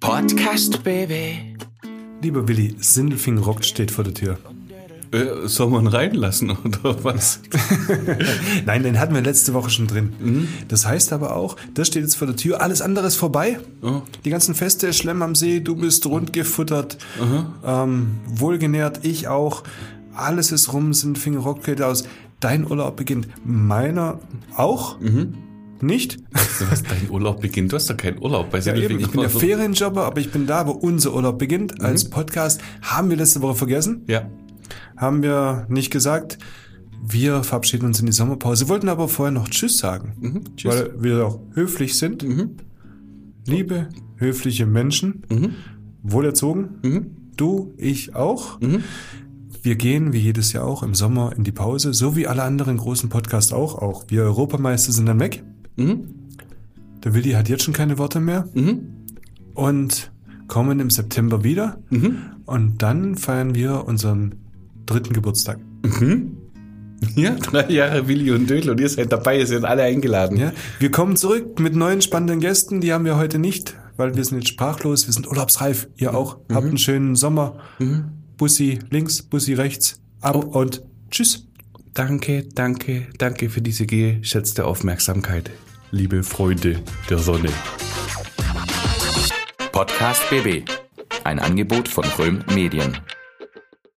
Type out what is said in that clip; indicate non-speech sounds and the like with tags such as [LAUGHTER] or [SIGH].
Podcast Baby. Lieber Willi, Sindelfing rockt steht vor der Tür. Äh, soll man reinlassen [LAUGHS] oder was? [LAUGHS] Nein, den hatten wir letzte Woche schon drin. Das heißt aber auch, das steht jetzt vor der Tür, alles andere ist vorbei. Oh. Die ganzen Feste, Schlemm am See, du bist rund gefuttert, ähm, wohlgenährt, ich auch. Alles ist rum, Sindelfing rockt geht aus. Dein Urlaub beginnt. Meiner auch? Nicht? Du hast dein Urlaub beginnt. Du hast doch keinen Urlaub bei Ja, eben. Ich bin der. Ferienjobber, aber ich bin da, wo unser Urlaub beginnt. Als Podcast haben wir letzte Woche vergessen. Ja. haben wir nicht gesagt. Wir verabschieden uns in die Sommerpause, wollten aber vorher noch Tschüss sagen, Tschüss. weil wir auch höflich sind. Liebe, höfliche Menschen, wohlerzogen. Du, ich auch. Wir gehen, wie jedes Jahr auch, im Sommer in die Pause, so wie alle anderen großen Podcasts auch. Auch wir Europameister sind dann weg. Der Willi hat jetzt schon keine Worte mehr. Und kommen im September wieder. Und dann feiern wir unseren dritten Geburtstag. Ja, drei Jahre Willi und Dödel und ihr seid dabei, ihr seid alle eingeladen. Ja, wir kommen zurück mit neuen spannenden Gästen. Die haben wir heute nicht, weil wir sind jetzt sprachlos. Wir sind urlaubsreif. Ihr auch. Habt einen schönen Sommer. Bussi links, Bussi rechts. Ab und tschüss. Danke, danke, danke für diese geschätzte Aufmerksamkeit, liebe Freunde der Sonne. Podcast BB. Ein Angebot von Röhm Medien.